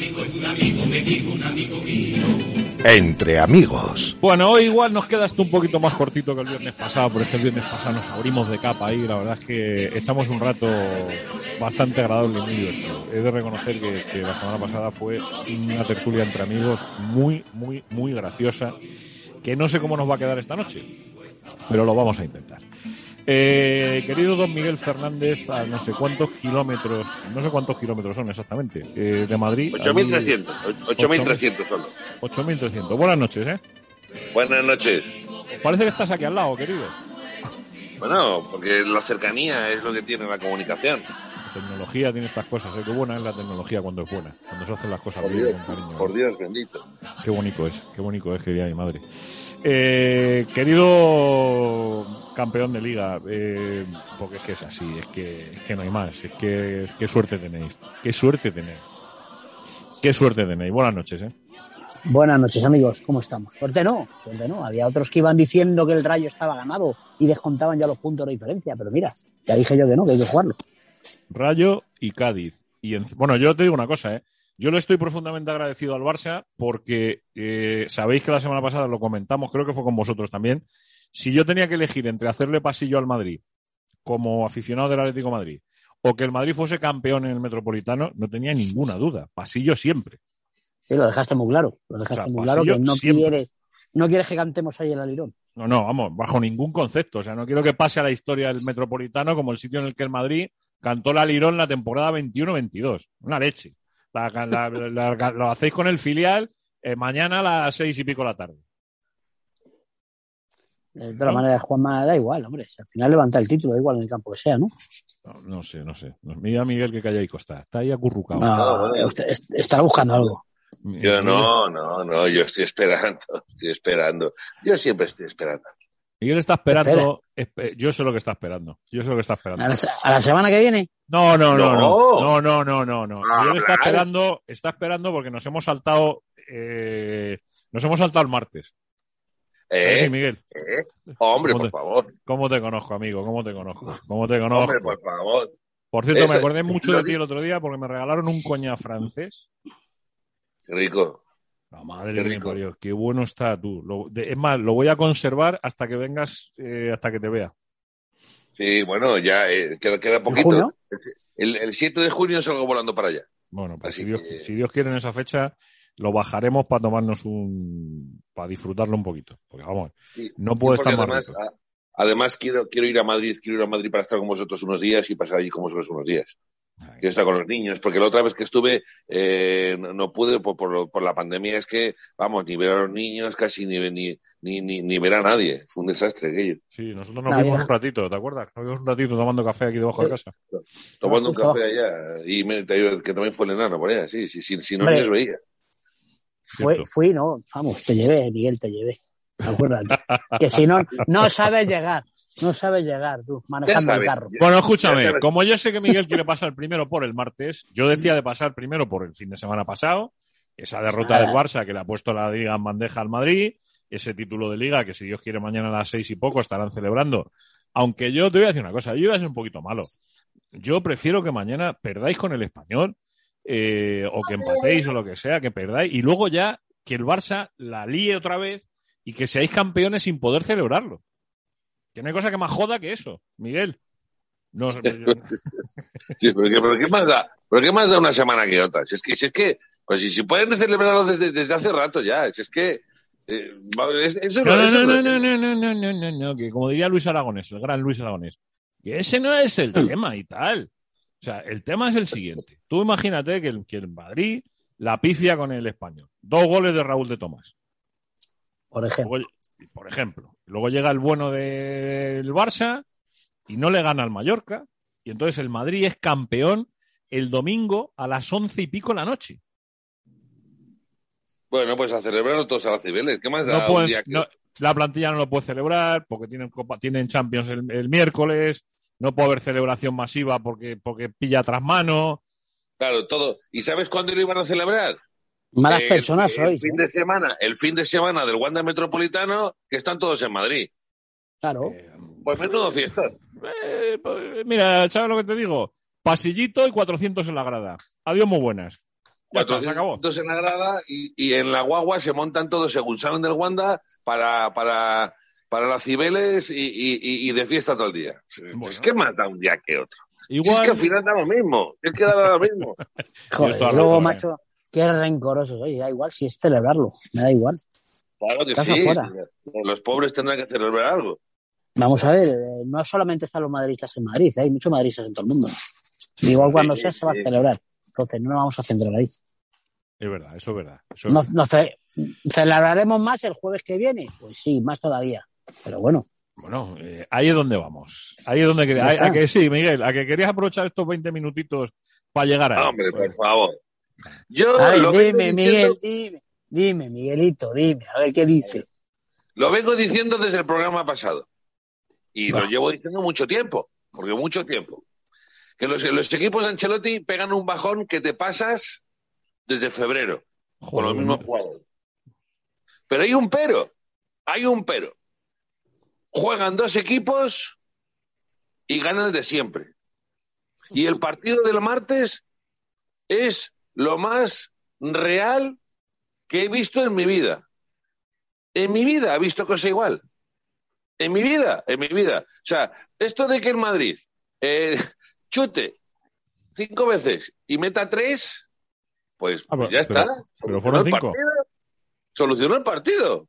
Amigo, un amigo me dijo, un amigo mío. Entre amigos. Bueno, hoy igual nos queda esto un poquito más cortito que el viernes pasado, porque el viernes pasado nos abrimos de capa ahí. La verdad es que echamos un rato bastante agradable y muy divertido. He de reconocer que, que la semana pasada fue una tertulia entre amigos muy, muy, muy graciosa, que no sé cómo nos va a quedar esta noche, pero lo vamos a intentar. Eh, querido don Miguel Fernández, a no sé cuántos kilómetros, no sé cuántos kilómetros son exactamente, eh, de Madrid. 8.300, 8.300 solo. 8.300. Buenas noches, ¿eh? Buenas noches. Parece que estás aquí al lado, querido. Bueno, porque la cercanía es lo que tiene la comunicación. La tecnología tiene estas cosas, ¿eh? Qué buena es la tecnología cuando es buena, cuando se hacen las cosas Por bien, Dios, con cariño. por Dios bendito. Qué bonito es, qué bonito es, querida mi madre. Eh, querido campeón de liga, eh, porque es que es así, es que, es que no hay más, es que qué suerte tenéis, qué suerte tenéis. Qué suerte tenéis. Buenas noches, ¿eh? Buenas noches, amigos. ¿Cómo estamos? Suerte no, suerte no. Había otros que iban diciendo que el Rayo estaba ganado y descontaban ya los puntos de diferencia, pero mira, ya dije yo que no, que hay que jugarlo. Rayo y Cádiz. Y en- bueno, yo te digo una cosa, ¿eh? Yo le estoy profundamente agradecido al Barça porque eh, sabéis que la semana pasada lo comentamos, creo que fue con vosotros también. Si yo tenía que elegir entre hacerle pasillo al Madrid como aficionado del Atlético de Madrid o que el Madrid fuese campeón en el Metropolitano, no tenía ninguna duda. Pasillo siempre. Sí, lo dejaste muy claro. Lo dejaste O sea, muy claro que no siempre. quieres, no quieres que cantemos ahí el alirón. No, no, vamos, bajo ningún concepto. O sea, no quiero que pase a la historia del Metropolitano como el sitio en el que el Madrid cantó la Lirón la temporada 21-22. Una leche. La- la- la- la- lo hacéis con el filial eh, mañana a las seis y pico de la tarde. De todas maneras, Juanma, da igual, hombre. Si al final levanta el título, da igual en el campo que sea, ¿no? No, no sé, no sé. Mira Miguel que calla y costa. Está ahí acurrucado. No, est- estará buscando algo. Yo no, no, no, yo estoy esperando, estoy esperando. Yo siempre estoy esperando. Miguel está esperando. espe- yo sé lo que está esperando. Yo sé lo que está esperando. A la, se- a la semana que viene, No, no, no, no, No. no, no, no, no, no. Ah, Miguel está claro. esperando, está esperando porque nos hemos saltado, eh, nos hemos saltado el martes. ¿Eh? Sí, Miguel. ¿Eh? Hombre, ¿Cómo por te- favor. ¿Cómo te conozco, amigo? ¿Cómo te conozco? ¿Cómo te conozco? Hombre, por favor. Por cierto, me acordé mucho de ti el otro día porque me regalaron un coña francés. Qué rico. La madre me rico. parió. Qué bueno está tú. Lo- de- es más, lo voy a conservar hasta que vengas, eh, hasta que te vea. Sí, bueno, ya eh, queda, queda poquito. El, el 7 de junio salgo volando para allá. Bueno, pues Así si Dios, que- si Dios quiere en esa fecha, lo bajaremos para tomarnos un. para disfrutarlo un poquito. Porque vamos, Sí, no puede estar más además, rico. a- además quiero, quiero ir a Madrid, quiero ir a Madrid para estar con vosotros unos días y pasar allí con vosotros unos días. Quiero estar con los niños, porque la otra vez que estuve eh, no, no pude por, por, lo- por la pandemia, es que, vamos, ni ver a los niños, casi ni, ni, ni, ni, ni ver a nadie. Fue un desastre aquello. Sí, nosotros nos vimos un ratito, ¿te acuerdas? Nos vimos un ratito tomando café aquí debajo de Sí. casa. Tomando un café allá, y me, te digo que también fue el enano por allá, sí, sí, sí, si no les veía. Fue, fui, no, vamos, te llevé, Miguel, te llevé. Acuérdate. que si no, no sabes llegar. No sabes llegar, tú, manejando el carro. Bueno, escúchame, como yo sé que Miguel quiere pasar primero por el martes, yo decía de pasar primero por el fin de semana pasado, esa derrota del Barça que le ha puesto la liga en bandeja al Madrid, ese título de liga que si Dios quiere mañana a las seis y poco estarán celebrando. Aunque yo te voy a decir una cosa, yo voy a ser un poquito malo. Yo prefiero que mañana perdáis con el español, eh, o que empatéis o lo que sea, que perdáis, y luego ya que el Barça la líe otra vez y que seáis campeones sin poder celebrarlo. Que no hay cosa que más joda que eso, Miguel. No, Sí, pero, ¿qué, pero ¿qué más da? ¿Pero qué más da una semana que otra? Si es que, si es que, pues si, si pueden celebrarlo desde, desde hace rato ya, si es que, eh, es- eso no, no, no, no, no, no, no, no, no, no, no, que como diría Luis Aragonés, el gran Luis Aragonés, que ese no es el tema y tal. O sea, el tema es el siguiente. Tú imagínate que el, que el Madrid la pifia con el español. Dos goles de Raúl de Tomás. Por ejemplo. Luego- por ejemplo. Luego llega el bueno del Barça y no le gana al Mallorca. Y entonces el Madrid es campeón el domingo a las once y pico de la noche. Bueno, pues a celebrarlo todos a las cibeles. ¿Qué más da No un pueden- día que- no- la plantilla no lo puede celebrar porque tienen, Copa- tienen Champions el, el miércoles. No puede haber celebración masiva porque, porque pilla tras mano. Claro, todo. ¿Y sabes cuándo lo iban a celebrar? Malas El- personas el, sois. fin ¿eh? de semana, el fin de semana del Wanda Metropolitano, que están todos en Madrid. Claro. Pues menudo fiesta. Eh, pues, mira, ¿sabes lo que te digo? Pasillito y 400 en la grada. Adiós, muy buenas. Ya está, se acabó. 400 en la grada y, y en la guagua se montan todos según salen del Wanda para, para, para las cibeles y, y- y- y de fiesta todo el día. Bueno. Es que más da un día que otro. Si Igual, es que al final da lo mismo. Es que da lo mismo. Joder, luego, razón, macho, qué rencorosos. Oye, da igual si es celebrarlo. Me da igual. Claro que Casa sí. fuera. Los pobres tendrán que celebrar algo. Vamos a ver, eh, no solamente están los madridistas en Madrid, hay muchos madridistas en todo el mundo. Igual cuando Sí, sea se va a celebrar. Entonces no nos vamos a centrar ahí. Es verdad, eso es verdad. eso es No, verdad. no ce- ¿Celebraremos más el jueves que viene? Pues sí, más todavía. Pero bueno, Bueno, eh, ahí es donde vamos. Ahí es donde quería- a, que sí, Miguel, a que querías aprovechar estos 20 minutitos para llegar a Hombre, por favor. Yo lo, dime, diciendo, Miguel, dime, dime, Miguelito, dime, a ver qué dice. lo vengo diciendo desde el programa pasado. Y Va. lo llevo diciendo mucho tiempo. Porque mucho tiempo. Que los, los equipos de Ancelotti pegan un bajón que te pasas desde febrero. con los mismos jugadores. Pero hay un pero. Hay un pero. Juegan dos equipos y ganan el de siempre. Y el partido del martes es lo más real que he visto en mi vida. En mi vida he visto cosa igual. En mi vida, en mi vida. O sea, esto de que en Madrid eh, chute cinco veces y meta tres, pues, Ah, pues pero- ya está. pero- el partido. Solucionó el partido.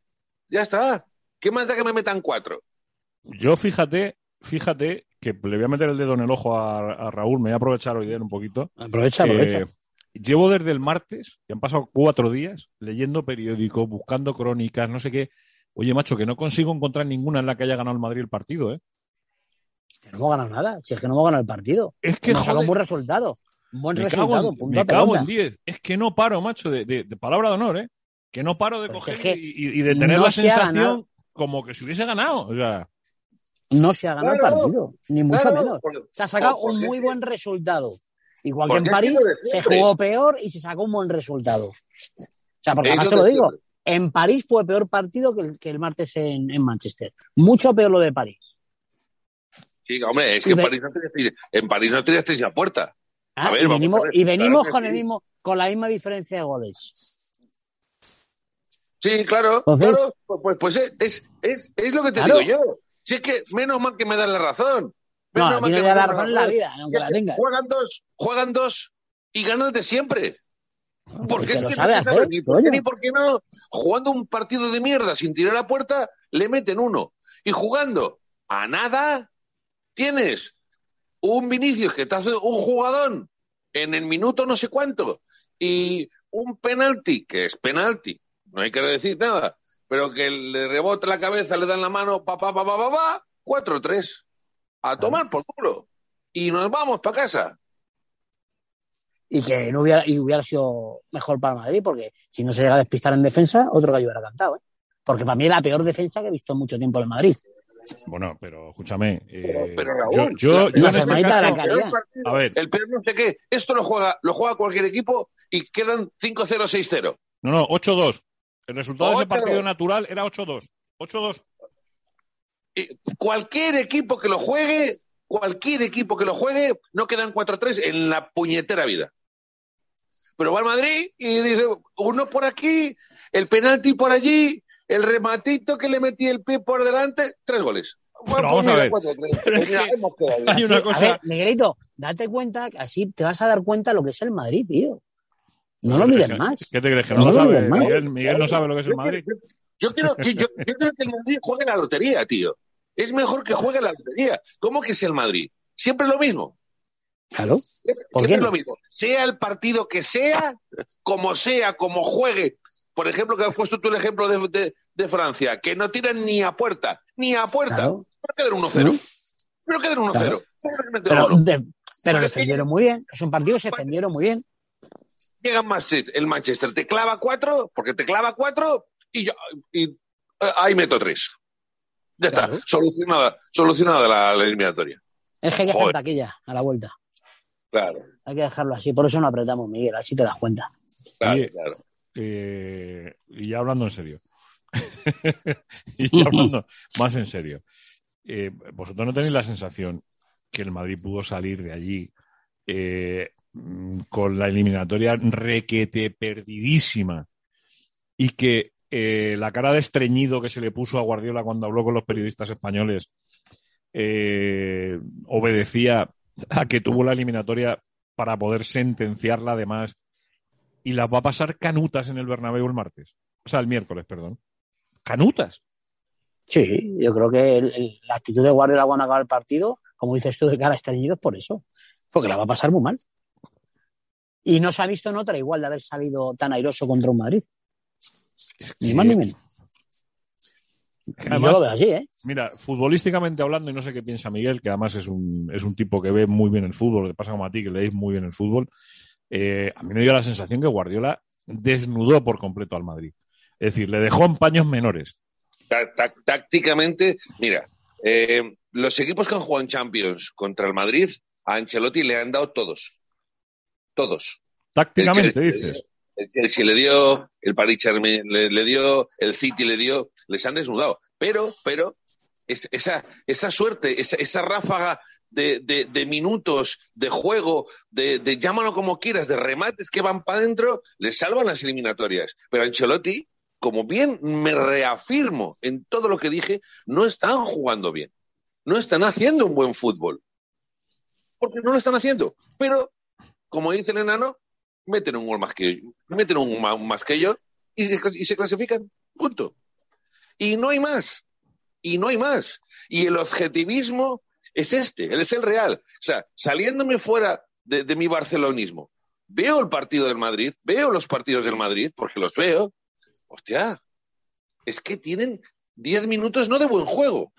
Ya está. ¿Qué más da que me metan cuatro? Yo fíjate, fíjate que le voy a meter el dedo en el ojo a, a Raúl, me voy a aprovechar hoy de él un poquito. Aprovecha, aprovecha. Eh, llevo desde el martes, y han pasado cuatro días, leyendo periódicos, buscando crónicas, no sé qué. Oye, macho, que no consigo encontrar ninguna en la que haya ganado el Madrid el partido, ¿eh? Que no hemos ganado nada, si es que no hemos ganado el partido. Es que, hemos sacado un buen resultado. Un buen me resultado, cago, en, me cago en diez. Es que no paro, macho, de, de- de palabra de honor, ¿eh? Que no paro de Pues coger es que y, de tener no la sensación como que se hubiese ganado. O sea, No se ha ganado Claro, el partido, ni mucho Claro, menos. porque- Se ha sacado porque un muy buen resultado. Igual que en París se jugó peor y se sacó un buen resultado. O sea, porque además te lo digo, en París fue peor partido que el, que el martes en, en Manchester. Mucho peor lo de París. Sí, hombre, es que en París no tirasteis, en París no puerta. Ah, A ver, y venimos, a ver, y venimos claro con, el mismo, con la misma diferencia de goles. Sí, claro, claro. Pues, pues, pues es, es, es, es lo que te Claro. digo yo. Si es que menos mal que me dan la razón. No, Menos a mal no que me da la dan razón en la vida, aunque la tengas. Juegan dos, juegan dos y ganan de siempre. Porque Porque es lo que sabe no se sabe hacer, ni por qué coño. ni por qué no. Jugando un partido de mierda sin tirar a puerta, le meten uno. Y jugando a nada, tienes un Vinicius que te hace un jugadón en el minuto no sé cuánto y un penalti, que es penalti, no hay que decir nada, pero que le rebota la cabeza, le dan la mano, pa, pa, pa, pa, pa, pa, 4-3. A tomar por culo. Y nos vamos para casa. Y que no hubiera, y hubiera sido mejor para Madrid, porque si no se llega a despistar en defensa, otro gallo hubiera cantado. ¿eh? Porque para mí es la peor defensa que he visto en mucho tiempo en Madrid. bueno, pero escúchame. eh, Pero- pero, yo, Raúl, yo, la- yo en la este caso- partido, a ver, el peor no sé qué. Esto lo juega, lo juega cualquier equipo y quedan 5-0, 6-0. no, no, 8-2. El resultado de ese 8-2. partido natural era 8-2. 8-2. Y Cualquier equipo que lo juegue, cualquier equipo que lo juegue, no quedan 4-3 en la puñetera vida. Pero va al Madrid y dice, uno por aquí, el penalti por allí, el rematito que le metí el pie por delante, tres goles. Bueno, vamos a ver. 4-3. Pero es mira, que- hemos quedado bien. Hay una cosa- A ver, Miguelito, date cuenta que así te vas a dar cuenta lo que es el Madrid, tío. No lo mires más. ¿Qué te crees? Que No no, lo lo sabe. Miguel, Miguel no sabe lo que es el Madrid. Yo quiero, que- yo, yo quiero que el Madrid juegue la lotería, tío. Es mejor que juegue la lotería. ¿Cómo que es el Madrid? Siempre lo mismo. Claro. ¿Por Siempre qué no? lo mismo. Sea el partido que sea, como sea, como juegue. Por ejemplo, que has puesto tú el ejemplo de, de- de Francia, que no tiran ni a puerta, ni a puerta. Claro. Pero quedan 1-0. Mm. Pero quedan 1-0. Claro. Simplemente Pero, de- pero defendieron muy bien. Es un partido que se defendieron muy bien. Llega Manchester, el Manchester, te clava cuatro, porque te clava cuatro, y, yo, y eh, ahí meto tres. Ya está, Claro. solucionada, solucionada la, la eliminatoria. Es que hay que hacer taquilla a la vuelta. Claro, Hay que dejarlo así. Por eso no apretamos, Miguel. Así te das cuenta. claro, Oye, claro. Eh, y ya hablando en serio. y ya hablando más en serio. Eh, ¿Vosotros no tenéis la sensación que el Madrid pudo salir de allí eh, con la eliminatoria requete perdidísima y que eh, la cara de estreñido que se le puso a Guardiola cuando habló con los periodistas españoles eh, obedecía a que tuvo la eliminatoria para poder sentenciarla además y las va a pasar canutas en el Bernabéu el martes. O sea, el miércoles, perdón. Canutas. Sí, yo creo que la actitud de Guardiola cuando acaba el partido, como dices tú, de cara estreñido, es por eso. Porque la va a pasar muy mal. Y no se ha visto en otra igual de haber salido tan airoso contra un Madrid. Ni más ni menos. Además- yo lo veo así, ¿eh? Mira, futbolísticamente hablando, y no sé qué piensa Miguel, que además es un, es un tipo que ve muy bien el fútbol, le pasa como a ti, que leéis muy bien el fútbol. eh, a mí me dio la sensación que Guardiola desnudó por completo al Madrid. Es decir, le dejó en paños menores. Tá- tá- tácticamente, mira, eh, los equipos que han jugado en Champions contra el Madrid, a Ancelotti le han dado todos. Todos. Tácticamente, El dices. El Chelsea le dio, el Paris le, le dio, el City le dio, les han desnudado. Pero, pero, es- esa, esa suerte, esa, esa ráfaga de, de- de minutos, de juego, de, de llámalo como quieras, de remates que van para adentro, le salvan las eliminatorias. Pero Ancelotti, como bien me reafirmo en todo lo que dije, no están jugando bien. No están haciendo un buen fútbol. Porque no lo están haciendo. Pero, como dice el enano, meten un gol más que yo, meten un más que yo y se, clasifican. Punto. Y no hay más. Y no hay más. Y el objetivismo es este, él es el real. O sea, saliéndome fuera de, de mi barcelonismo, veo el partido del Madrid, veo los partidos del Madrid, porque los veo. Hostia, es que tienen 10 minutos no de buen juego,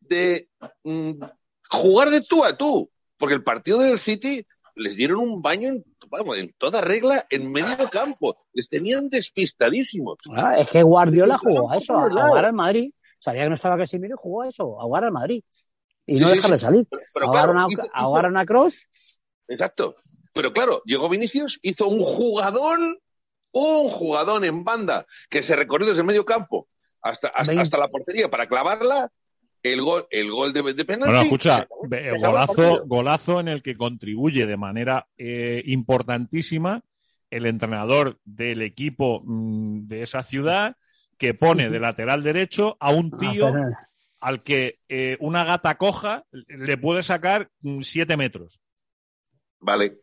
de mm, jugar de tú a tú. Porque el partido del City les dieron un baño en, vamos, en toda regla en medio campo. Les tenían despistadísimos. Ah, es que Guardiola jugó a eso, a, jugar al Madrid. Sabía que no estaba Casemiro y jugó a eso, a jugar al Madrid. Y no Sí, dejarle sí. salir. Pero, pero Ahogaron claro, a, hizo- a Kroos. Exacto. Pero claro, llegó Vinicius, hizo un jugadón, un jugadón en banda que se recorrió desde el medio campo hasta, hasta, hasta la portería para clavarla. El gol, el gol de, de penalti. Bueno, escucha, golazo, golazo en el que contribuye de manera eh, importantísima el entrenador del equipo mm, de esa ciudad que pone de lateral derecho a un Ah, tío al que eh, una gata coja le puede sacar mm, siete metros. Vale,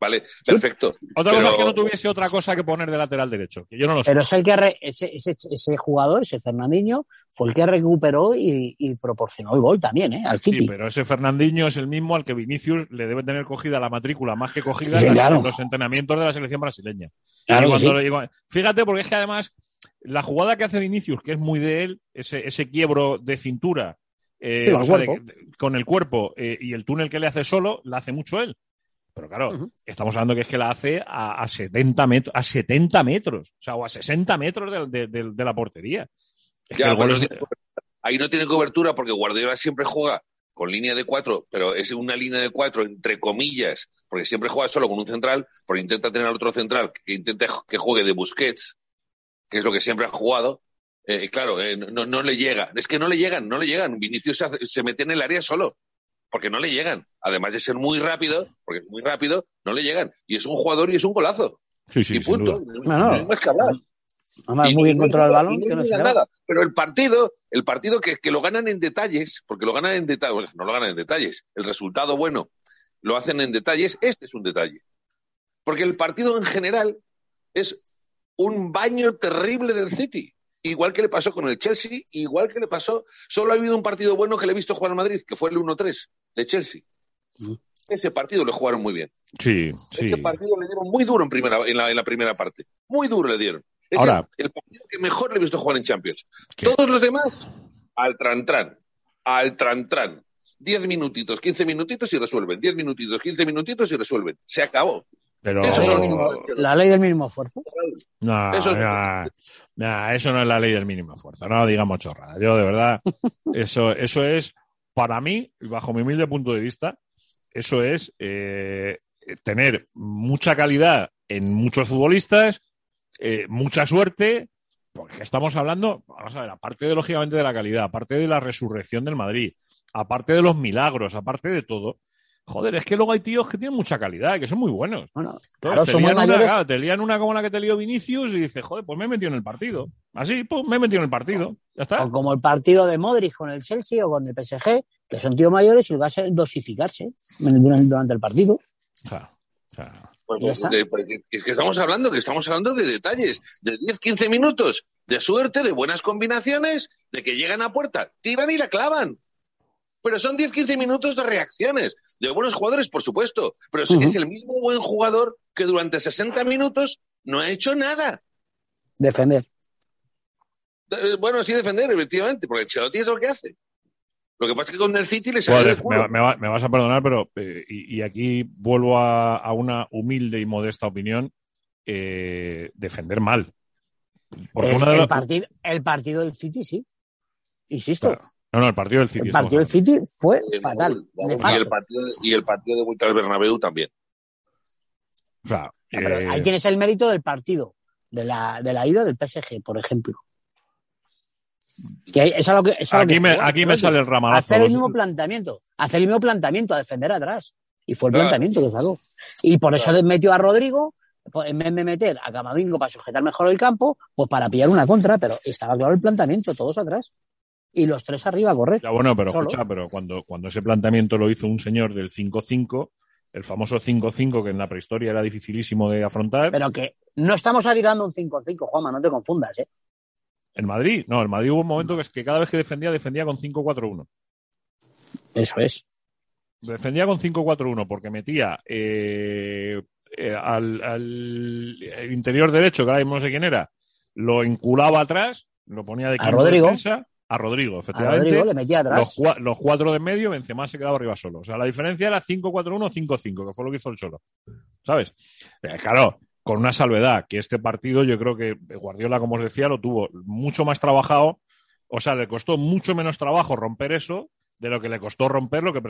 vale, perfecto. Otra Pero- cosa es que no tuviese otra cosa que poner de lateral derecho, que yo no lo sé. Pero es el que re- ese, ese, ese jugador, ese Fernandinho, fue el que recuperó y, y proporcionó el gol también, ¿eh? Al Sí, City. pero ese Fernandinho es el mismo al que Vinicius le debe tener cogida la matrícula, más que cogida Sí, en claro. los entrenamientos de la selección brasileña. Claro cuando sí. digo- fíjate, porque es que además la jugada que hace Vinicius, que es muy de él, ese, ese quiebro de cintura eh, o el sea, de- con el cuerpo eh, y el túnel que le hace solo, la hace mucho él. Pero claro, estamos hablando que es que la hace a, a 70 metros, a 70 metros, o sea, o a 60 metros de, de- de- de la portería. Es Ya, que pero es- ahí no tiene cobertura porque Guardiola siempre juega con línea de cuatro, pero es una línea de cuatro entre comillas, porque siempre juega solo con un central, porque intenta tener al otro central que intente que juegue de Busquets, que es lo que siempre ha jugado. Eh, claro, eh, no, no le llega. Es que no le llegan, no le llegan. Vinicius se, hace- se mete en el área solo, porque no le llegan. Además de ser muy rápido, porque es muy rápido, no le llegan. Y es un jugador y es un golazo. sí, sí, y punto. No, no. No más que hablar. Además, Y muy bien no controla el balón, que no se nada. Pero el partido, el partido que, que lo ganan en detalles, porque lo ganan en detalles, no lo ganan en detalles. El resultado bueno lo hacen en detalles. Este es un detalle. Porque el partido en general es un baño terrible del City. Igual que le pasó con el Chelsea, igual que le pasó. Solo ha habido un partido bueno que le he visto jugar al Madrid, que fue el 1-3 de Chelsea. Ese partido lo jugaron muy bien. Sí, sí. Ese partido le dieron muy duro en, primera, en, la, en la primera parte. Muy duro le dieron. Es Ahora- el, el partido que mejor le he visto jugar en Champions. ¿Qué? Todos los demás, al trantran. Al trantran. Diez minutitos, quince minutitos y resuelven. Diez minutitos, quince minutitos y resuelven. Se acabó. Pero Eso La ley, del no- mínimo, la ley del mínimo esfuerzo. no, eso no es la ley del mínimo esfuerzo. No digamos chorrada. Yo de verdad, eso, eso es para mí, bajo mi humilde punto de vista, eso es eh, tener mucha calidad en muchos futbolistas, eh, mucha suerte, porque estamos hablando, vamos a ver, aparte de lógicamente de la calidad, aparte de la resurrección del Madrid, aparte de los milagros, aparte de todo. Joder, es que luego hay tíos que tienen mucha calidad, que son muy buenos. Bueno, Claro, claro, te, lían una, mayores. claro, te lían una como la que te lió Vinicius y dices, joder, pues me he metido en el partido. Así, pues me he metido en el partido. Ya está. O como el partido de Modric con el Chelsea o con el PSG, que son tíos mayores y lo que hace es dosificarse durante, el partido. O sea, o sea, Ya está. de- porque es que estamos hablando, que estamos hablando de detalles, de 10, 15 minutos, de suerte, de buenas combinaciones, de que llegan a puerta, tiran y la clavan. Pero son 10, 15 minutos de reacciones, de buenos jugadores, por supuesto. Pero es, Ujú. es el mismo buen jugador que durante 60 minutos no ha hecho nada. Defender. Eh, Bueno, sí defender, efectivamente, porque Ancelotti es lo que hace. Lo que pasa es que con el City le sale me, culo. me va- me vas a perdonar, pero eh, y, y aquí vuelvo a, a una humilde y modesta opinión, eh, defender mal. Porque El, una de el partido, el partido del City, sí. Insisto, Claro. No, no, el partido del City. el partido del. City fue fatal. Y, el partido, de- y el partido de vuelta al Bernabéu también. O sea, eh, ahí tienes el mérito del partido, de la, de la ida del PSG, por ejemplo. Que es lo que, es aquí que me, jugó aquí me sale el ramalazo. Hacer el mismo planteamiento, hacer el mismo planteamiento, a defender atrás. Y fue el Claro. planteamiento que sacó. Y por eso Claro. metió a Rodrigo, pues, en vez de meter a Camavingo para sujetar mejor el campo, pues para pillar una contra, pero estaba claro el planteamiento, todos atrás. Y los tres arriba a correr. Ya bueno, pero Solo. escucha, pero cuando, cuando ese planteamiento lo hizo un señor del 5-5, el famoso 5-5 que en la prehistoria era dificilísimo de afrontar, Pero que no estamos tirando un 5-5, Juanma, no te confundas, ¿eh? en Madrid, no, en Madrid hubo un momento que es que cada vez que defendía, defendía con 5-4-1. Eso es. Defendía con 5-4-1 porque metía eh, eh, al, al interior derecho, que ahora mismo no sé quién era, lo inculaba atrás, lo ponía de A Rodrigo. defensa, a Rodrigo, A efectivamente. Rodrigo le metía los, atrás. los cuatro de medio, Benzema se quedaba arriba solo. O sea, la diferencia era 5-4-1 5-5, que fue lo que hizo el Cholo. ¿Sabes? Eh, claro, con una salvedad, que este partido yo creo que Guardiola, como os decía, lo tuvo mucho más trabajado. O sea, le costó mucho menos trabajo romper eso de lo que le costó romper lo, que,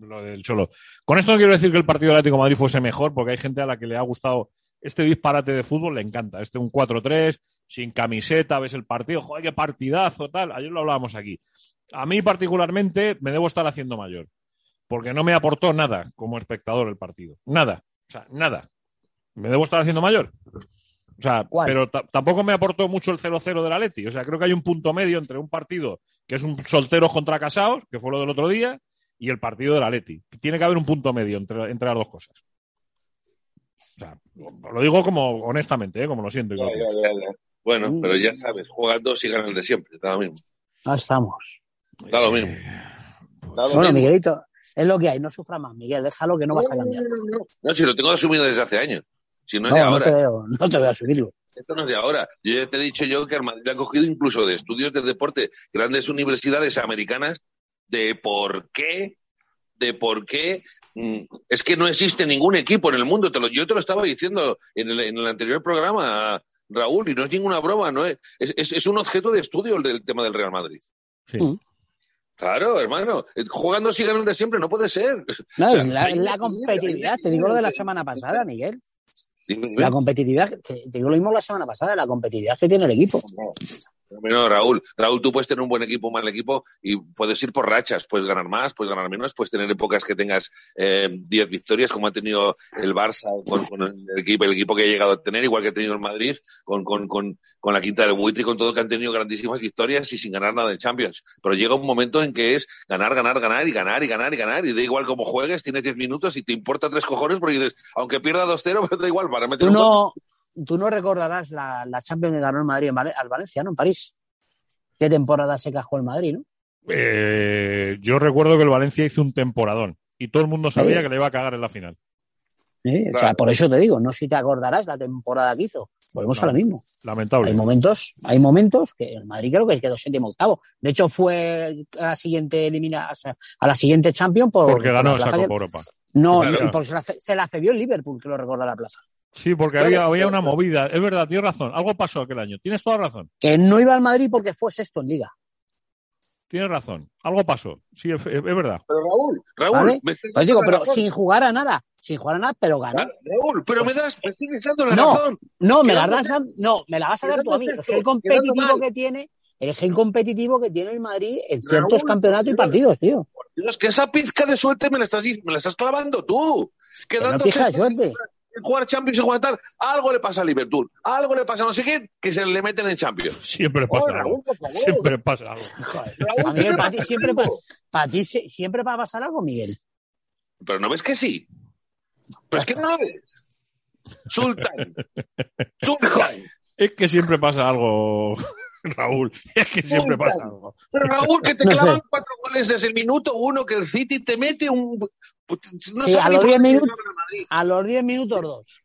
lo del Cholo. Con esto no quiero decir que el partido del Atlético de Madrid fuese mejor, porque hay gente a la que le ha gustado este disparate de fútbol, le encanta. Este un 4-3, sin camiseta, ves el partido, joder, qué partidazo, tal. Ayer lo hablábamos aquí. A mí particularmente me debo estar haciendo mayor, porque no me aportó nada como espectador el partido. Nada. O sea, nada. Me debo estar haciendo mayor. O sea, ¿Cuál? pero ta- tampoco me aportó mucho el 0-0 del Atleti. O sea, creo que hay un punto medio entre un partido que es un solteros contra casados, que fue lo del otro día, y el partido del Atleti. Tiene que haber un punto medio entre, entre las dos cosas. O sea, lo digo como honestamente, ¿eh? como lo siento. Ya, ya, ya. Bueno, Mm. pero ya sabes, juegan dos y ganan el de siempre, da lo mismo. Ah, estamos. Da lo mismo. Pues, Da lo Bueno, mismo. Miguelito, es lo que hay. No sufra más, Miguel. Déjalo que no vas a cambiar. No, si lo tengo asumido desde hace años. Si no es No, de no ahora. te veo, no te veo a subirlo. Esto no es de ahora. Yo ya te he dicho yo que al Madrid han cogido incluso de estudios del deporte, grandes universidades americanas, de por qué, de por qué. Es que no existe ningún equipo en el mundo. Te lo, yo te lo estaba diciendo en el, en el anterior programa, Raúl, y no es ninguna broma, no es, es, es- un objeto de estudio el del tema del Real Madrid. Sí. Mm. Claro, hermano. Eh, Jugando si ganan de siempre, no puede ser. No, O sea, es la, competitividad. Te digo lo de la semana pasada, Miguel. La competitividad, te digo lo mismo la semana pasada, la competitividad que tiene el equipo. No, Raúl, Raúl, tú puedes tener un buen equipo, un mal equipo y puedes ir por rachas, puedes ganar más, puedes ganar menos, puedes tener épocas que tengas eh, 10 victorias como ha tenido el Barça con, con el equipo, el equipo que ha llegado a tener, igual que ha tenido el Madrid con, con, con, con la quinta del buitre y con todo que han tenido grandísimas victorias y sin ganar nada de Champions. Pero llega un momento en que es ganar, ganar, ganar y ganar y ganar y ganar y da igual cómo juegues, tienes 10 minutos y te importa tres cojones porque dices, aunque pierda 2-0, pues da igual, para meter un gol. Tú no recordarás la, la Champions que ganó el Madrid en al Valencia, ¿no? En París. ¿Qué temporada se cajó el Madrid, no? Eh, yo recuerdo que el Valencia hizo un temporadón. y todo el mundo sabía que le iba a cagar en la final. ¿eh? O sea, por eso te digo, no sé si te acordarás la temporada que hizo. Volvemos a lo mismo. Lamentable. Hay momentos, hay momentos que el Madrid creo que quedó séptimo octavo. De hecho, fue a la siguiente elimina, o sea, a la siguiente Champion por, Porque ganó por la Europa. No, Claro. y porque se la, se la cedió el Liverpool, que lo recuerda la plaza. Sí, porque había, había una movida. Es verdad, tienes razón. Algo pasó aquel año. Tienes toda razón. Que no iba al Madrid porque fue sexto en Liga. Tienes razón. Algo pasó. Sí, es, es verdad. Pero Raúl, Raúl, ¿Vale? me Pues digo, pero razón. sin jugar a nada. Sin jugar a nada, pero ganó. Raúl, pero me das, me sigues dando la No. razón. No, me la, das no, me la vas a dar tú a mí. El gen competitivo que tiene, el gen competitivo que tiene el Madrid en ciertos Raúl, campeonatos y partidos, tío. Dios, que esa pizca de suerte me la estás, me la estás clavando tú. Que no Quedando pija de suerte. Jugar Champions y jugar tal, algo le pasa a Liverpool, algo le pasa a no sé quién, que se le meten en Champions. Siempre pasa algo. Siempre pasa algo. Miguel, ¿qué para ti siempre, pa- para ti siempre va a pasar algo, Miguel. Pero no ves que sí. Pero es que no lo ves. Sultan. Sultan. Es que siempre pasa algo, Raúl. Es que siempre pasa algo. Pero Raúl, que te No clavan sé. cuatro goles desde el minuto uno, que el City te mete un. No Sí, a los por 10 dónde minutos. A los 10 minutos, dos.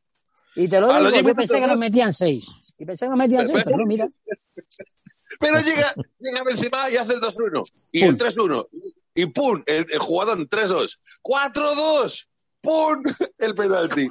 Y te lo A digo, 10 yo minutos, pensé que nos metían 6. Y pensé que nos metían 6, pero mira. Pero llega, llega Benzema y hace el 2-1. Y el 3-1. Y pum, el, el jugador 3-2. 4-2. ¡Pum! El penalti.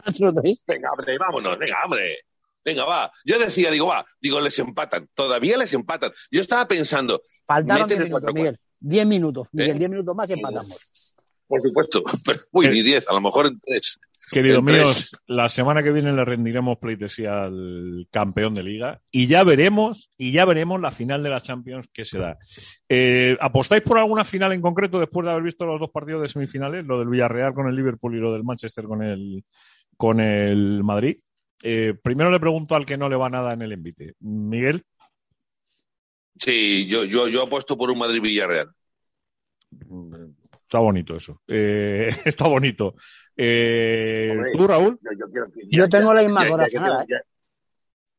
Venga, hombre, vámonos, venga, hombre. Venga, va. Yo decía, digo, va, digo, les empatan. Todavía les empatan. Yo estaba pensando, Faltaron Meten 10 el minutos, cuatro, Miguel. 10 minutos, Miguel, ¿Eh? 10 minutos más y empatamos. por supuesto, pero, uy, ni 10, a lo mejor en 3. Queridos míos, la semana que viene le rendiremos pleitesía al campeón de liga y ya veremos, y ya veremos la final de la Champions que se da. Eh, ¿Apostáis por alguna final en concreto después de haber visto los dos partidos de semifinales? Lo del Villarreal con el Liverpool y lo del Manchester con el, con el Madrid. Eh, primero le pregunto al que no le va nada en el envite. Miguel, Sí, yo, yo, yo apuesto por un Madrid-Villarreal. está bonito eso. Eh, está bonito. Eh, Hombre. ¿Tú, Raúl? Yo, yo quiero que- Yo tengo la misma corazonada, ya-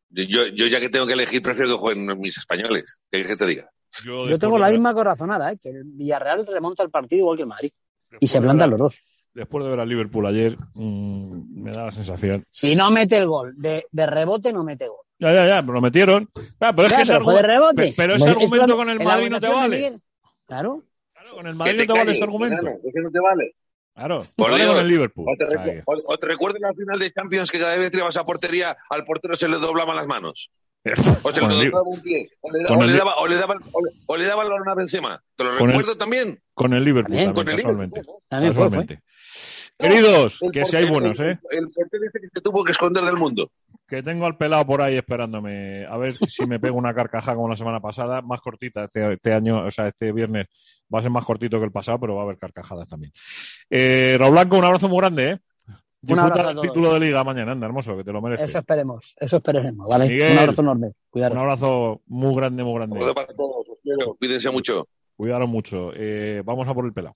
Yo, yo ya que tengo que elegir, prefiero que jueguen mis españoles. ¿Qué quieres que te diga? Yo tengo la misma corazonada, ¿eh? que el Villarreal remonta el partido igual que el Madrid. Y se plantan los dos. Después de ver al Liverpool ayer, mm, me da la sensación. Si no mete el gol, de, de rebote no mete gol. Ya, ya, ya, pero lo metieron. Ah, pero es que ese pero fue de rebote. pe- pero ese es argumento la- con el Madrid no te vale. Miguel. Claro. Claro, con el Madrid te no te vale ese argumento. enano, que no te vale. Claro, te Por vale Dios. con el Liverpool. O te, recu- o- o te recuerdas la final de Champions que cada vez que tirabas a portería al portero se le doblaban las manos. O se le doblaba un pie. O le, con o le daba, o le daba, o le, o le daba el balón a Benzema. ¿Te lo el- recuerdo también? con el Liverpool También, también, con el casualmente. También fue, fue. Queridos, El que si hay portero- buenos, ¿eh? El, el portero dice que se tuvo que esconder del mundo. Que tengo al pelado por ahí esperándome. A ver si me pego una carcajada como la semana pasada. Más cortita este, este año, o sea, este viernes va a ser más cortito que el pasado, pero va a haber carcajadas también. Eh, Raúl Blanco, un abrazo muy grande, ¿eh? Disfruta abrazo a del todos. título de liga mañana, anda, hermoso, que te lo mereces. Eso esperemos, eso esperemos, ¿vale? Miguel. Un abrazo enorme. Un Cuidado. abrazo muy grande, muy grande. Joder, para todos, os quiero. Cuídense mucho. Cuidaron mucho. Eh, vamos a por el pelado.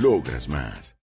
Logras más.